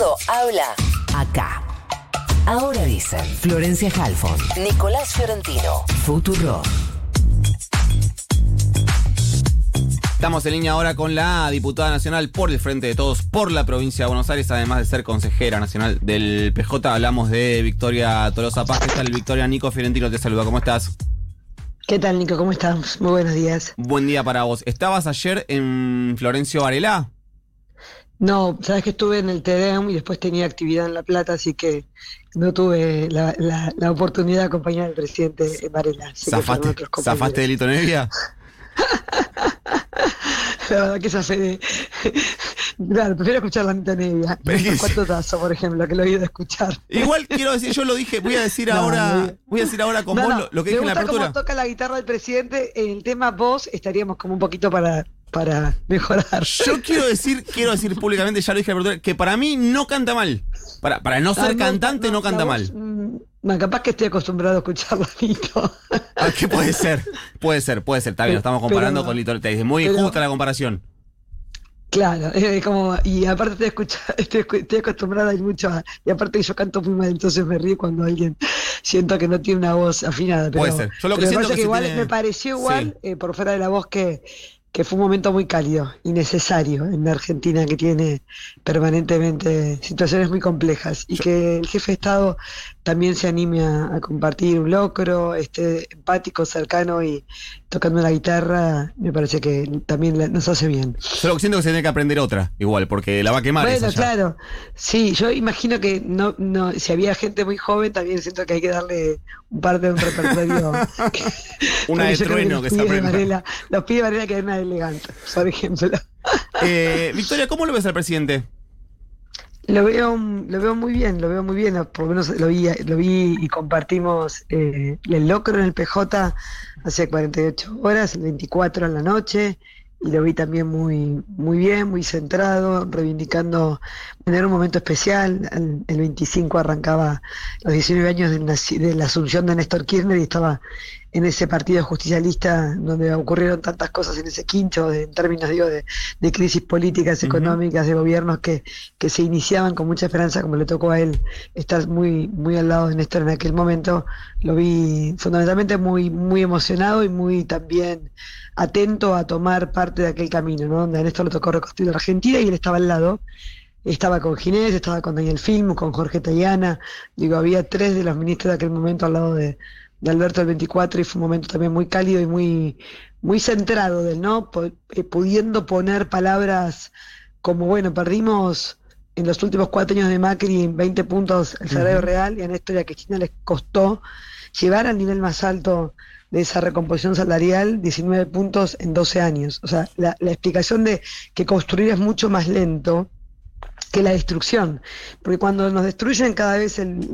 mundo habla acá. Ahora dicen Florencia Halfon, Nicolás Fiorentino, Futuro. Estamos en línea ahora con la diputada nacional por el Frente de Todos por la provincia de Buenos Aires, además de ser consejera nacional del PJ. Hablamos de Victoria Tolosa Paz. ¿Qué tal, Victoria? Nico Fiorentino te saluda. ¿Cómo estás? ¿Qué tal, Nico? ¿Cómo estás? Muy buenos días. Buen día para vos. ¿Estabas ayer en Florencio Varela? No, sabes que estuve en el TEDEM y después tenía actividad en La Plata, así que no tuve la, la, oportunidad de acompañar al presidente Varela. ¿Zafaste, ¿Zafaste de Lito Nevia? la verdad que esa fe Claro, prefiero escuchar la mitad media. ¿Cuánto tazo, por ejemplo, que lo he oído escuchar? Igual quiero decir, yo lo dije, voy a decir ahora, voy a decir ahora con vos lo, que dije en la apertura. Como toca la guitarra del presidente, en el tema voz estaríamos como un poquito para para mejorar. Yo quiero decir, quiero decir públicamente, ya lo dije la que para mí no canta mal. Para, para no ser cantante no, canta mal. Mm, capaz que estoy acostumbrado a escuchar Lito. Ah, ¿Qué puede ser? Puede ser, puede ser. Está bien, estamos comparando con Lito. Te dice, muy justa la comparación. Claro, es como, y aparte estoy, estoy, estoy acostumbrada y mucho y aparte yo canto muy mal, entonces me río cuando alguien siento que no tiene una voz afinada. Pero, Puede ser. Yo lo que siento que, igual me pareció igual, eh, por fuera de la voz, que que fue un momento muy cálido y necesario en la Argentina que tiene permanentemente situaciones muy complejas y que el jefe de Estado también se anime a, compartir un locro, esté empático, cercano y tocando la guitarra, me parece que también nos hace bien. Solo siento que se tiene que aprender otra, igual, porque la va a quemar. Bueno, claro. Sí, yo imagino que no, no, si había gente muy joven, también siento que hay que darle un parte de un repertorio. una de trueno que, se aprenda. los pide Varela que es más elegante, por ejemplo. Eh, Victoria, ¿cómo lo ves al presidente? Lo veo, lo veo muy bien, lo veo muy bien, por lo menos lo vi, lo vi y compartimos eh, el locro en el PJ hace 48 horas, el 24 en la noche, y lo vi también muy, muy bien, muy centrado, reivindicando tener un momento especial. El, 25 arrancaba los 19 años de, la asunción de Néstor Kirchner y estaba en ese partido justicialista donde ocurrieron tantas cosas en ese quincho, en términos digo, de, crisis políticas, económicas, de gobiernos que, que se iniciaban con mucha esperanza, como le tocó a él estar muy, muy al lado de Néstor en aquel momento, lo vi fundamentalmente muy, muy emocionado y muy también atento a tomar parte de aquel camino, ¿no? donde a Néstor le tocó reconstruir la Argentina y él estaba al lado estaba con Ginés, estaba con Daniel Film, con Jorge Tayana, digo, había tres de los ministros de aquel momento al lado de, de Alberto el 24 y fue un momento también muy cálido y muy, muy centrado del ¿no? Eh, pudiendo poner palabras como, bueno, perdimos en los últimos cuatro años de Macri 20 puntos el salario real y en esto ya que China les costó llevar al nivel más alto de esa recomposición salarial 19 puntos en 12 años. O sea, la, la explicación de que construir es mucho más lento que la destrucción. Porque cuando nos destruyen cada vez el,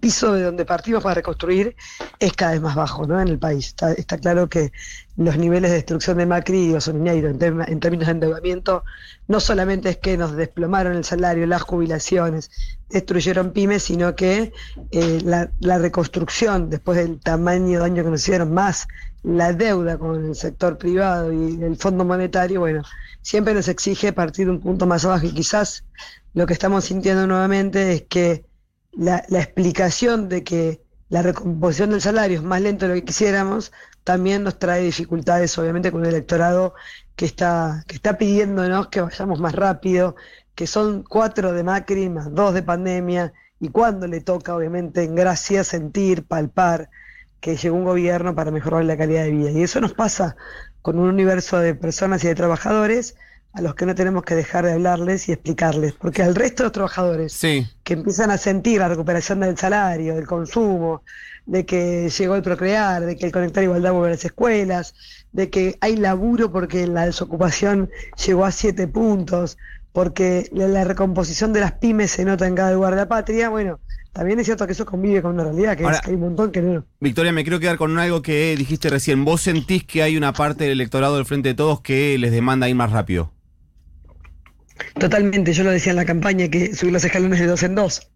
piso de donde partimos para reconstruir es cada vez más bajo ¿no? en el país. Está, claro que los niveles de destrucción de Macri y Osoniñeiro en, en términos de endeudamiento no solamente es que nos desplomaron el salario, las jubilaciones, destruyeron pymes, sino que eh, la, la reconstrucción después del tamaño de daño que nos hicieron más la deuda con el sector privado y el Fondo Monetario, bueno, siempre nos exige partir de un punto más abajo. Y quizás lo que estamos sintiendo nuevamente es que la, explicación de que la recomposición del salario es más lento de lo que quisiéramos, también nos trae dificultades, obviamente, con un electorado que está, que está pidiéndonos que vayamos más rápido, que son cuatro de Macri más dos de pandemia, y cuando le toca, obviamente, en gracia sentir, palpar que llegó un gobierno para mejorar la calidad de vida. Y eso nos pasa con un universo de personas y de trabajadores a los que no tenemos que dejar de hablarles y explicarles, porque al resto de los trabajadores que empiezan a sentir la recuperación del salario, del consumo, de que llegó el procrear, de que el conectar igualdad vuelve a las escuelas, de que hay laburo porque la desocupación llegó a siete puntos, porque la, recomposición de las pymes se nota en cada lugar de la patria, bueno, también es cierto que eso convive con una realidad, que, hay un montón que no. Victoria, me quiero quedar con algo que dijiste recién. ¿Vos sentís que hay una parte del electorado del Frente de Todos que les demanda ir más rápido? Totalmente, yo lo decía en la campaña, que subir los escalones de dos en dos.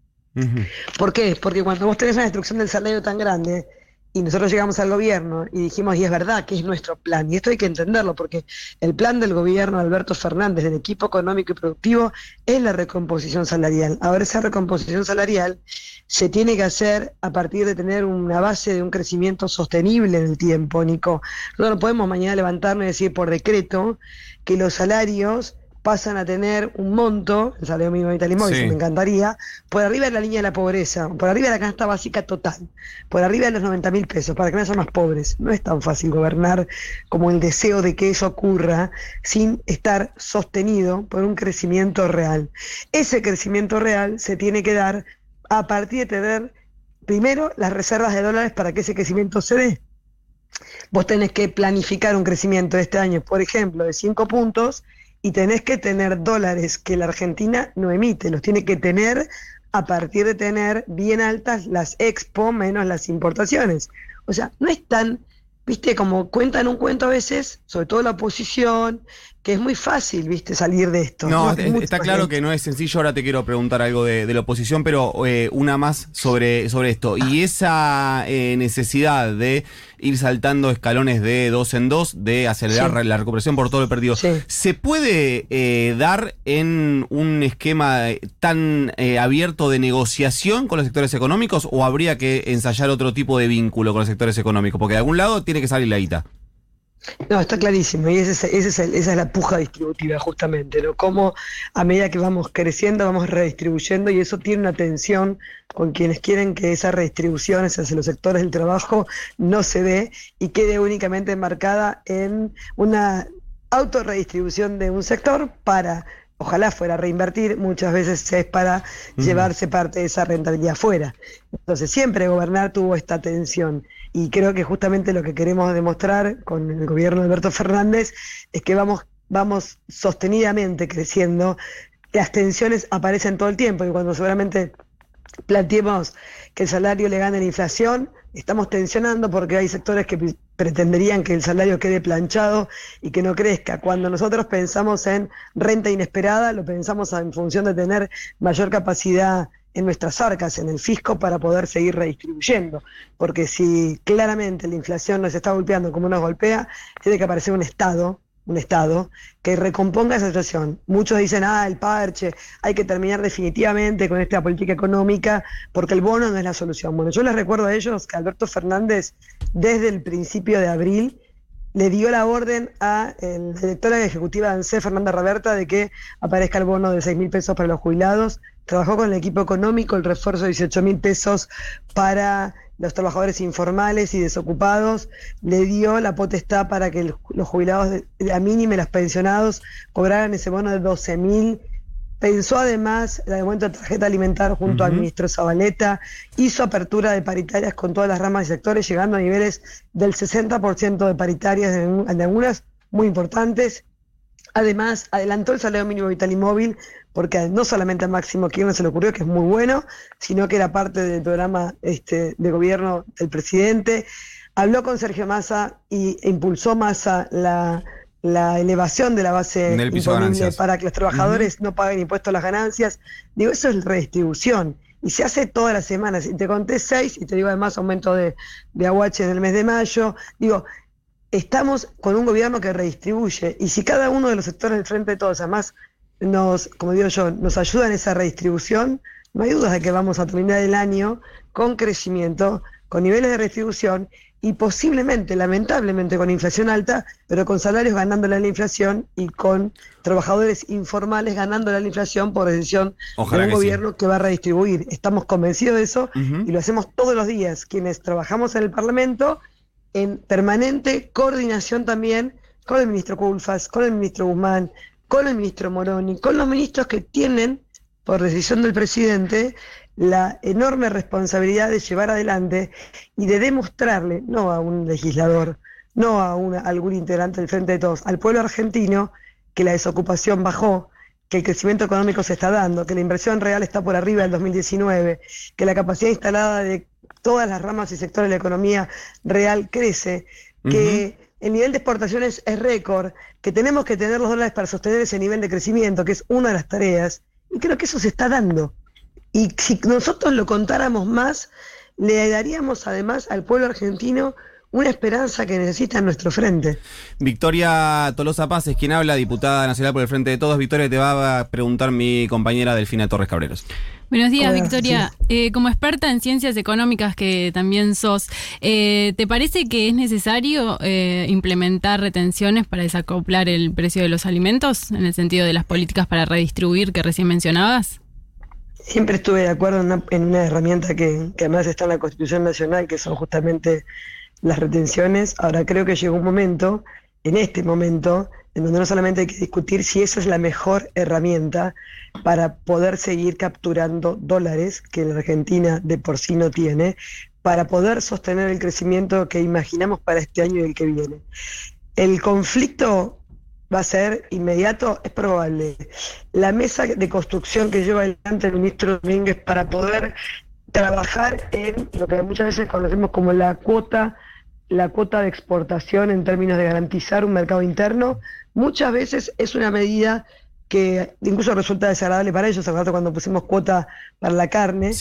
¿Por qué? Porque cuando vos tenés una destrucción del salario tan grande, y nosotros llegamos al gobierno y dijimos, y es verdad que es nuestro plan, y esto hay que entenderlo, porque el plan del gobierno de Alberto Fernández, del equipo económico y productivo, es la recomposición salarial. Ahora esa recomposición salarial se tiene que hacer a partir de tener una base de un crecimiento sostenible en el tiempo, Nico. Nosotros no podemos mañana levantarnos y decir por decreto que los salarios pasan a tener un monto, el salario mínimo vital y móvil, me encantaría, por arriba de la línea de la pobreza, por arriba de la canasta básica total, por arriba de los 90 mil pesos, para que no sean más pobres. No es tan fácil gobernar como el deseo de que eso ocurra sin estar sostenido por un crecimiento real. Ese crecimiento real se tiene que dar a partir de tener primero las reservas de dólares para que ese crecimiento se dé. Vos tenés que planificar un crecimiento de este año, por ejemplo, de 5 puntos y tenés que tener dólares que la Argentina no emite, los tiene que tener a partir de tener bien altas las expo menos las importaciones. O sea, no es tan, viste, como cuentan un cuento a veces, sobre todo la oposición, que es muy fácil, viste, salir de esto. No, está claro que no es sencillo. Ahora te quiero preguntar algo de, la oposición, pero eh, una más sobre, sobre esto. Y esa eh, necesidad de ir saltando escalones de dos en dos, de acelerar la recuperación por todo lo perdido. ¿Se puede eh, dar en un esquema tan eh, abierto de negociación con los sectores económicos o habría que ensayar otro tipo de vínculo con los sectores económicos? Porque de algún lado tiene que salir la guita. No, está clarísimo, y esa es, la puja distributiva justamente, ¿no? Cómo a medida que vamos creciendo vamos redistribuyendo y eso tiene una tensión con quienes quieren que esa redistribución hacia los sectores del trabajo no se dé y quede únicamente marcada en una autorredistribución de un sector para ojalá fuera a reinvertir, muchas veces es para llevarse parte de esa rentabilidad fuera. Entonces siempre gobernar tuvo esta tensión. Y creo que justamente lo que queremos demostrar con el gobierno de Alberto Fernández es que vamos, vamos sostenidamente creciendo, las tensiones aparecen todo el tiempo y cuando seguramente planteemos que el salario le gane la inflación, estamos tensionando porque hay sectores que pretenderían que el salario quede planchado y que no crezca. Cuando nosotros pensamos en renta inesperada, lo pensamos en función de tener mayor capacidad en nuestras arcas, en el fisco, para poder seguir redistribuyendo. Porque si claramente la inflación nos está golpeando como nos golpea, tiene que aparecer un Estado un Estado que recomponga esa situación. Muchos dicen, ah, el parche, hay que terminar definitivamente con esta política económica porque el bono no es la solución. Bueno, yo les recuerdo a ellos que Alberto Fernández, desde el principio de abril, le dio la orden a la directora ejecutiva de ANSE, Fernanda Roberta, de que aparezca el bono de 6 mil pesos para los jubilados. Trabajó con el equipo económico el refuerzo de 18 mil pesos para los trabajadores informales y desocupados, le dio la potestad para que los jubilados de la mínima y los pensionados cobraran ese bono de 12 mil. Pensó además el aumento de tarjeta alimentar junto al ministro Zabaleta, hizo apertura de paritarias con todas las ramas y sectores, llegando a niveles del 60% de paritarias en, en algunas muy importantes. Además, adelantó el salario mínimo vital y móvil porque no solamente a Máximo Kirchner se le ocurrió, que es muy bueno, sino que era parte del programa este, de gobierno del presidente. Habló con Sergio Massa y impulsó Massa la, elevación de la base imponible para que los trabajadores no paguen impuestos a las ganancias. Digo, eso es redistribución. Y se hace todas las semanas. Y te conté seis, y te digo además aumento de, de aguache en el mes de mayo. Digo, estamos con un gobierno que redistribuye. Y si cada uno de los sectores del frente de todos, además, nos, como digo yo, nos ayuda en esa redistribución, no hay dudas de que vamos a terminar el año con crecimiento, con niveles de redistribución y posiblemente, lamentablemente, con inflación alta, pero con salarios ganándole a la inflación y con trabajadores informales ganándole a la inflación por decisión de un gobierno que va a redistribuir. Estamos convencidos de eso y lo hacemos todos los días, quienes trabajamos en el Parlamento, en permanente coordinación también con el ministro Culfas, con el ministro Guzmán, con el ministro Moroni, con los ministros que tienen, por decisión del presidente, la enorme responsabilidad de llevar adelante y de demostrarle, no a un legislador, no a, algún integrante del Frente de Todos, al pueblo argentino, que la desocupación bajó, que el crecimiento económico se está dando, que la inversión real está por arriba del 2019, que la capacidad instalada de todas las ramas y sectores de la economía real crece, que el nivel de exportaciones es récord, que tenemos que tener los dólares para sostener ese nivel de crecimiento, que es una de las tareas, y creo que eso se está dando. Y si nosotros lo contáramos más, le daríamos además al pueblo argentino una esperanza que necesita en nuestro frente. Victoria Tolosa Paz es quien habla, diputada nacional por el Frente de Todos. Victoria, te va a preguntar mi compañera Delfina Torres Cabreros. Buenos días, Victoria. Eh, como experta en ciencias económicas que también sos, eh, ¿te parece que es necesario eh, implementar retenciones para desacoplar el precio de los alimentos en el sentido de las políticas para redistribuir que recién mencionabas? Siempre estuve de acuerdo en una, herramienta que, que además está en la Constitución Nacional, que son justamente las retenciones. Ahora creo que llegó un momento, en este momento, en donde no solamente hay que discutir si esa es la mejor herramienta para poder seguir capturando dólares que la Argentina de por sí no tiene, para poder sostener el crecimiento que imaginamos para este año y el que viene. El conflicto va a ser inmediato, es probable. La mesa de construcción que lleva adelante el ministro Domínguez para poder trabajar en lo que muchas veces conocemos como la cuota la cuota de exportación en términos de garantizar un mercado interno, muchas veces es una medida que incluso resulta desagradable para ellos, al rato cuando pusimos cuota para la carne,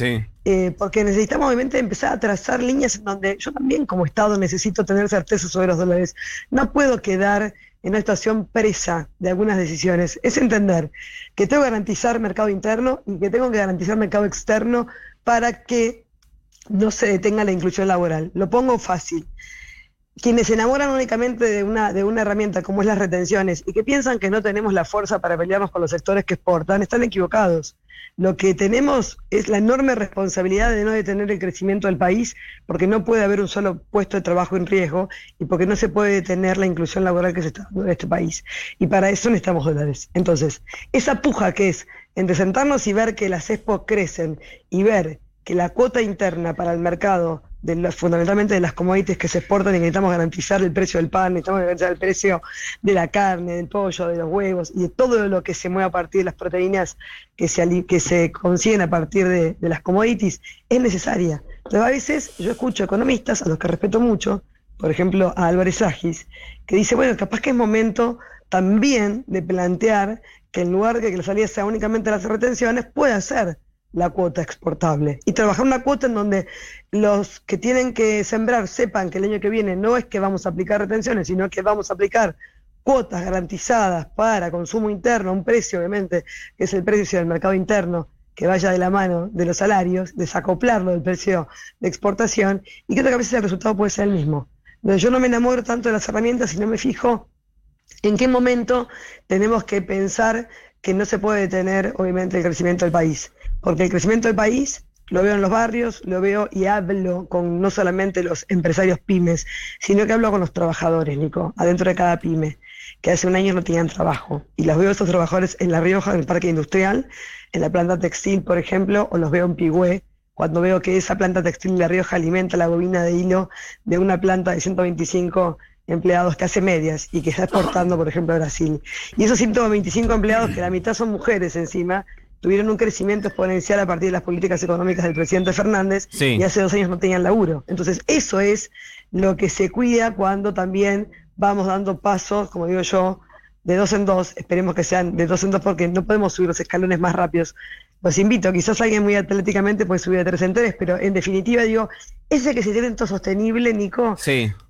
eh, porque necesitamos obviamente empezar a trazar líneas en donde yo también como Estado necesito tener certeza sobre los dólares. No puedo quedar en una situación presa de algunas decisiones. Es entender que tengo que garantizar mercado interno y que tengo que garantizar mercado externo para que no se detenga la inclusión laboral. Lo pongo fácil quienes se enamoran únicamente de una, de una herramienta como es las retenciones y que piensan que no tenemos la fuerza para pelearnos con los sectores que exportan, están equivocados. Lo que tenemos es la enorme responsabilidad de no detener el crecimiento del país, porque no puede haber un solo puesto de trabajo en riesgo y porque no se puede detener la inclusión laboral que se está dando en este país. Y para eso necesitamos dólares. Entonces, esa puja que es entre sentarnos y ver que las expo crecen y ver que la cuota interna para el mercado de fundamentalmente de las commodities que se exportan y necesitamos garantizar el precio del pan, necesitamos garantizar el precio de la carne, del pollo, de los huevos y de todo lo que se mueve a partir de las proteínas que se, que se consiguen a partir de, las commodities, es necesaria. Pero a veces yo escucho economistas, a los que respeto mucho, por ejemplo a Álvarez Agis, que dice, bueno, capaz que es momento también de plantear que en lugar de que la salida sea únicamente las retenciones, puede ser la cuota exportable y trabajar una cuota en donde los que tienen que sembrar sepan que el año que viene no es que vamos a aplicar retenciones, sino que vamos a aplicar cuotas garantizadas para consumo interno, un precio obviamente, que es el precio del mercado interno, que vaya de la mano de los salarios, desacoplarlo del precio de exportación, y creo que a veces el resultado puede ser el mismo. Yo no me enamoro tanto de las herramientas, sino me fijo en qué momento tenemos que pensar que no se puede detener, obviamente, el crecimiento del país porque el crecimiento del país lo veo en los barrios, lo veo y hablo con no solamente los empresarios pymes, sino que hablo con los trabajadores, Nico, adentro de cada pyme, que hace un año no tenían trabajo. Y los veo esos trabajadores en La Rioja, en el parque industrial, en la planta textil, por ejemplo, o los veo en Pigüé, cuando veo que esa planta textil de La Rioja alimenta la bobina de hilo de una planta de 125 empleados que hace medias y que está exportando, por ejemplo, a Brasil. Y esos 125 empleados, que la mitad son mujeres encima, tuvieron un crecimiento exponencial a partir de las políticas económicas del presidente Fernández y hace dos años no tenían laburo. Entonces, eso es lo que se cuida cuando también vamos dando pasos, como digo yo, de dos en dos, esperemos que sean de dos en dos porque no podemos subir los escalones más rápidos. Los invito, quizás alguien muy atléticamente puede subir de tres en tres, pero en definitiva digo, ese crecimiento sostenible, Nico,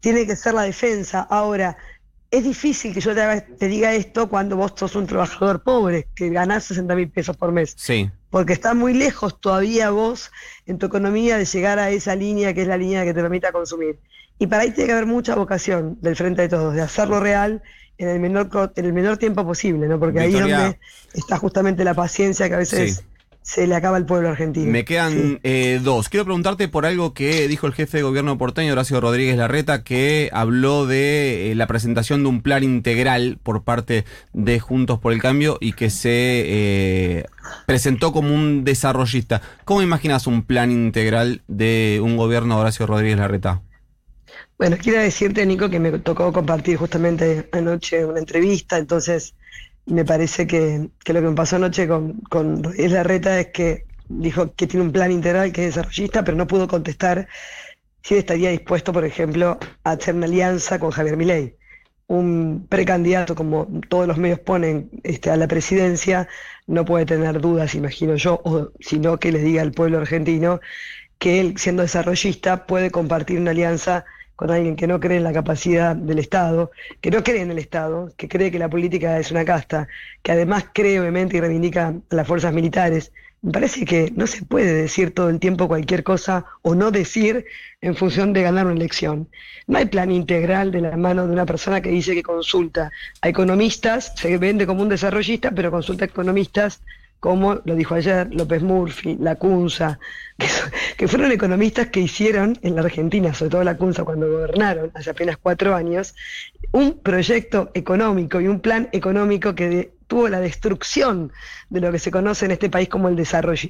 tiene que ser la defensa. Ahora, es difícil que yo te, diga esto cuando vos sos un trabajador pobre, que ganás 60 mil pesos por mes. Sí. Porque está muy lejos todavía vos en tu economía de llegar a esa línea que es la línea que te permita consumir. Y para ahí tiene que haber mucha vocación del frente de todos, de hacerlo real en el menor, en el menor tiempo posible, ¿no? Porque ahí es donde está justamente la paciencia que a veces se le acaba el pueblo argentino. Me quedan eh, dos. Quiero preguntarte por algo que dijo el jefe de gobierno porteño, Horacio Rodríguez Larreta, que habló de eh, la presentación de un plan integral por parte de Juntos por el Cambio y que se eh, presentó como un desarrollista. ¿Cómo imaginas un plan integral de un gobierno de Horacio Rodríguez Larreta? Bueno, quiero decirte, Nico, que me tocó compartir justamente anoche una entrevista, entonces me parece que, lo que me pasó anoche con, con Rodríguez Larreta es que dijo que tiene un plan integral que es desarrollista, pero no pudo contestar si estaría dispuesto, por ejemplo, a hacer una alianza con Javier Milei. Un precandidato, como todos los medios ponen, este, a la presidencia, no puede tener dudas, imagino yo, o sino que le diga al pueblo argentino que él, siendo desarrollista, puede compartir una alianza con alguien que no cree en la capacidad del Estado, que no cree en el Estado, que cree que la política es una casta, que además cree obviamente y reivindica a las fuerzas militares. Me parece que no se puede decir todo el tiempo cualquier cosa o no decir en función de ganar una elección. No hay plan integral de la mano de una persona que dice que consulta a economistas, se vende como un desarrollista, pero consulta a economistas como lo dijo ayer López Murphy, Lacunza, que, que fueron economistas que hicieron en la Argentina, sobre todo Lacunza cuando gobernaron hace apenas cuatro años, un proyecto económico y un plan económico que tuvo la destrucción de lo que se conoce en este país como el desarrollo.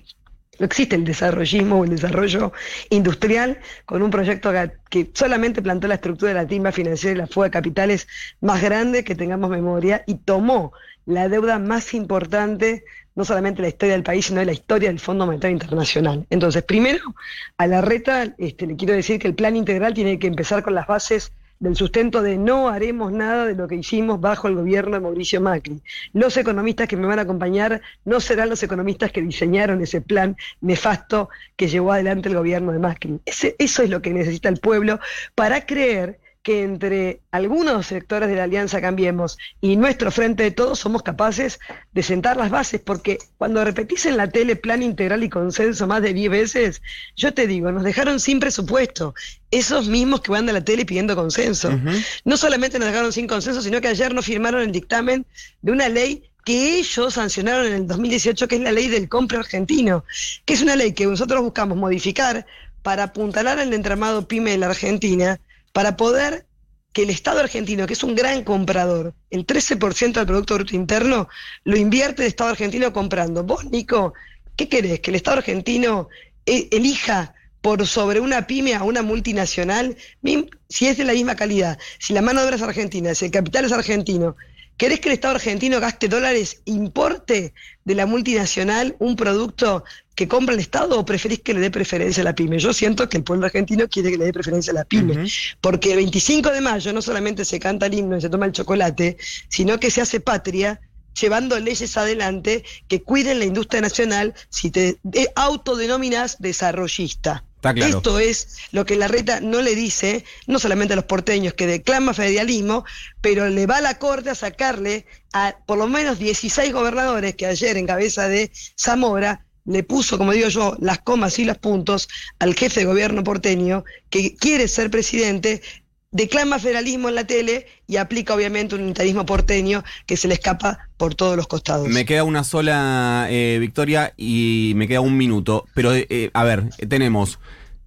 No existe el desarrollismo o el desarrollo industrial con un proyecto que solamente plantó la estructura de la timba financiera y la fuga de capitales más grande que tengamos memoria y tomó la deuda más importante no solamente la historia del país, sino de la historia del Fondo Monetario Internacional. Entonces, primero, a la reta este, le quiero decir que el plan integral tiene que empezar con las bases del sustento de no haremos nada de lo que hicimos bajo el gobierno de Mauricio Macri. Los economistas que me van a acompañar no serán los economistas que diseñaron ese plan nefasto que llevó adelante el gobierno de Macri. eso es lo que necesita el pueblo para creer que entre algunos sectores de la Alianza Cambiemos y nuestro Frente de Todos somos capaces de sentar las bases, porque cuando repetís en la tele plan integral y consenso más de 10 veces, yo te digo, nos dejaron sin presupuesto, esos mismos que van de la tele pidiendo consenso. No solamente nos dejaron sin consenso, sino que ayer no firmaron el dictamen de una ley que ellos sancionaron en el 2018, que es la ley del compra argentino, que es una ley que nosotros buscamos modificar para apuntalar el entramado pyme de la Argentina, para poder que el Estado argentino, que es un gran comprador, el 13% del Producto Bruto Interno lo invierte el Estado argentino comprando. Vos, Nico, ¿qué querés? ¿Que el Estado argentino eh, elija por sobre una pyme a una multinacional? Si es de la misma calidad, si la mano de obra es argentina, si el capital es argentino, ¿Querés que el Estado argentino gaste dólares, importe de la multinacional un producto que compra el Estado o preferís que le dé preferencia a la pyme? Yo siento que el pueblo argentino quiere que le dé preferencia a la pyme, porque el 25 de mayo no solamente se canta el himno y se toma el chocolate, sino que se hace patria llevando leyes adelante que cuiden la industria nacional si te autodenominas desarrollista. Esto es lo que la reta no le dice, no solamente a los porteños que declama federalismo, pero le va a la corte a sacarle a por lo menos 16 gobernadores que ayer en cabeza de Zamora le puso, como digo yo, las comas y los puntos al jefe de gobierno porteño que quiere ser presidente declama federalismo en la tele y aplica obviamente un unitarismo porteño que se le escapa por todos los costados. Me queda una sola eh, victoria y me queda un minuto, pero eh, a ver, tenemos...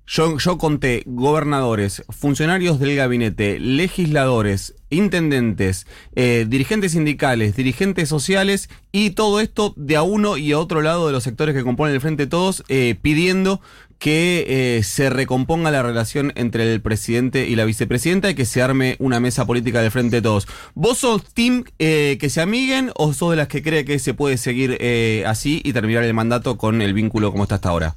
Yo, yo conté gobernadores, funcionarios del gabinete, legisladores, intendentes, eh, dirigentes sindicales, dirigentes sociales y todo esto de a uno y a otro lado de los sectores que componen el Frente Todos pidiendo que eh, se recomponga la relación entre el presidente y la vicepresidenta y que se arme una mesa política del frente de todos. ¿Vos sos team eh, que se amiguen o sos de las que cree que se puede seguir eh, así y terminar el mandato con el vínculo como está hasta ahora?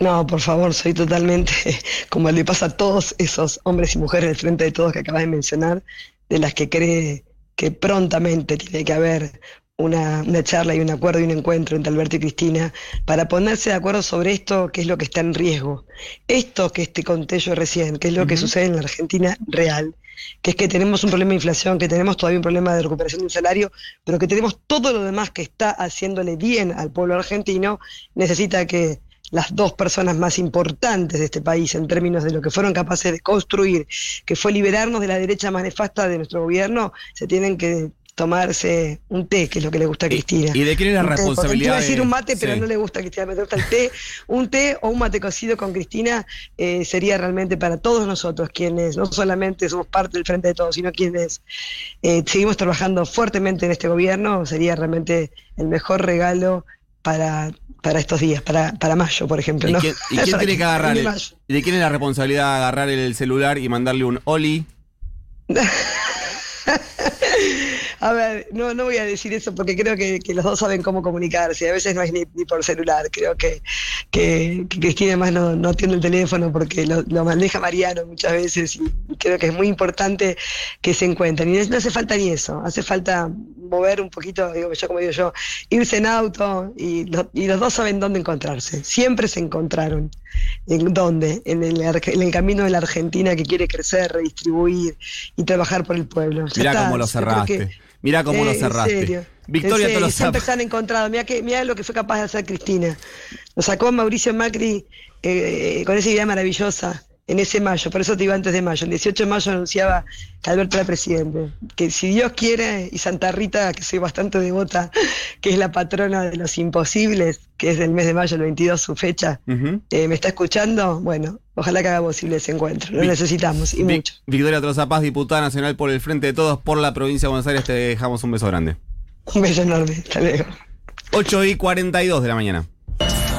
No, por favor, soy totalmente, como le pasa a todos esos hombres y mujeres del frente de todos que acabas de mencionar, de las que cree que prontamente tiene que haber una, charla y un acuerdo y un encuentro entre Alberto y Cristina para ponerse de acuerdo sobre esto que es lo que está en riesgo. Esto que te conté yo recién, que es lo que sucede en la Argentina real, que es que tenemos un problema de inflación, que tenemos todavía un problema de recuperación del salario, pero que tenemos todo lo demás que está haciéndole bien al pueblo argentino, necesita que las dos personas más importantes de este país en términos de lo que fueron capaces de construir, que fue liberarnos de la derecha más nefasta de nuestro gobierno, se tienen que tomarse un té, que es lo que le gusta a Cristina. ¿Y de quién es la responsabilidad? Quiero decir un mate, pero no le gusta a Cristina, me gusta el té. Un té o un mate cocido con Cristina eh, sería realmente para todos nosotros, quienes no solamente somos parte del Frente de Todos, sino quienes eh, seguimos trabajando fuertemente en este gobierno, sería realmente el mejor regalo para, para estos días, para, para mayo, por ejemplo. ¿Y, quién, tiene que agarrar? ¿Y de quién es la responsabilidad de agarrar el celular y mandarle un Oli? A ver, no, no voy a decir eso porque creo que, los dos saben cómo comunicarse. A veces no es ni, por celular. Creo que, que, Cristina además no, no atiende el teléfono porque lo, lo, maneja Mariano muchas veces y, creo que es muy importante que se encuentren. Y no hace falta ni eso, hace falta mover un poquito, digo yo como digo yo, irse en auto y, y los dos saben dónde encontrarse. Siempre se encontraron. ¿En dónde? En el, en el camino de la Argentina que quiere crecer, redistribuir y trabajar por el pueblo. Mirá cómo lo cerraste. Mirá cómo lo cerraste. Victoria serio, Siempre se han encontrado. Mirá, que, lo que fue capaz de hacer Cristina. Nos sacó Mauricio Macri eh, con esa idea maravillosa en ese mayo, por eso te iba antes de mayo. El 18 de mayo anunciaba que Alberto era presidente. Que si Dios quiere, y Santa Rita, que soy bastante devota, que es la patrona de los imposibles, que es del mes de mayo, el 22, su fecha, eh, me está escuchando, bueno, ojalá que haga posible ese encuentro. Lo necesitamos y mucho. Victoria Troza Paz, diputada nacional por el Frente de Todos, por la provincia de Buenos Aires, te dejamos un beso grande. Un beso enorme. Hasta luego. 8 y 42 de la mañana.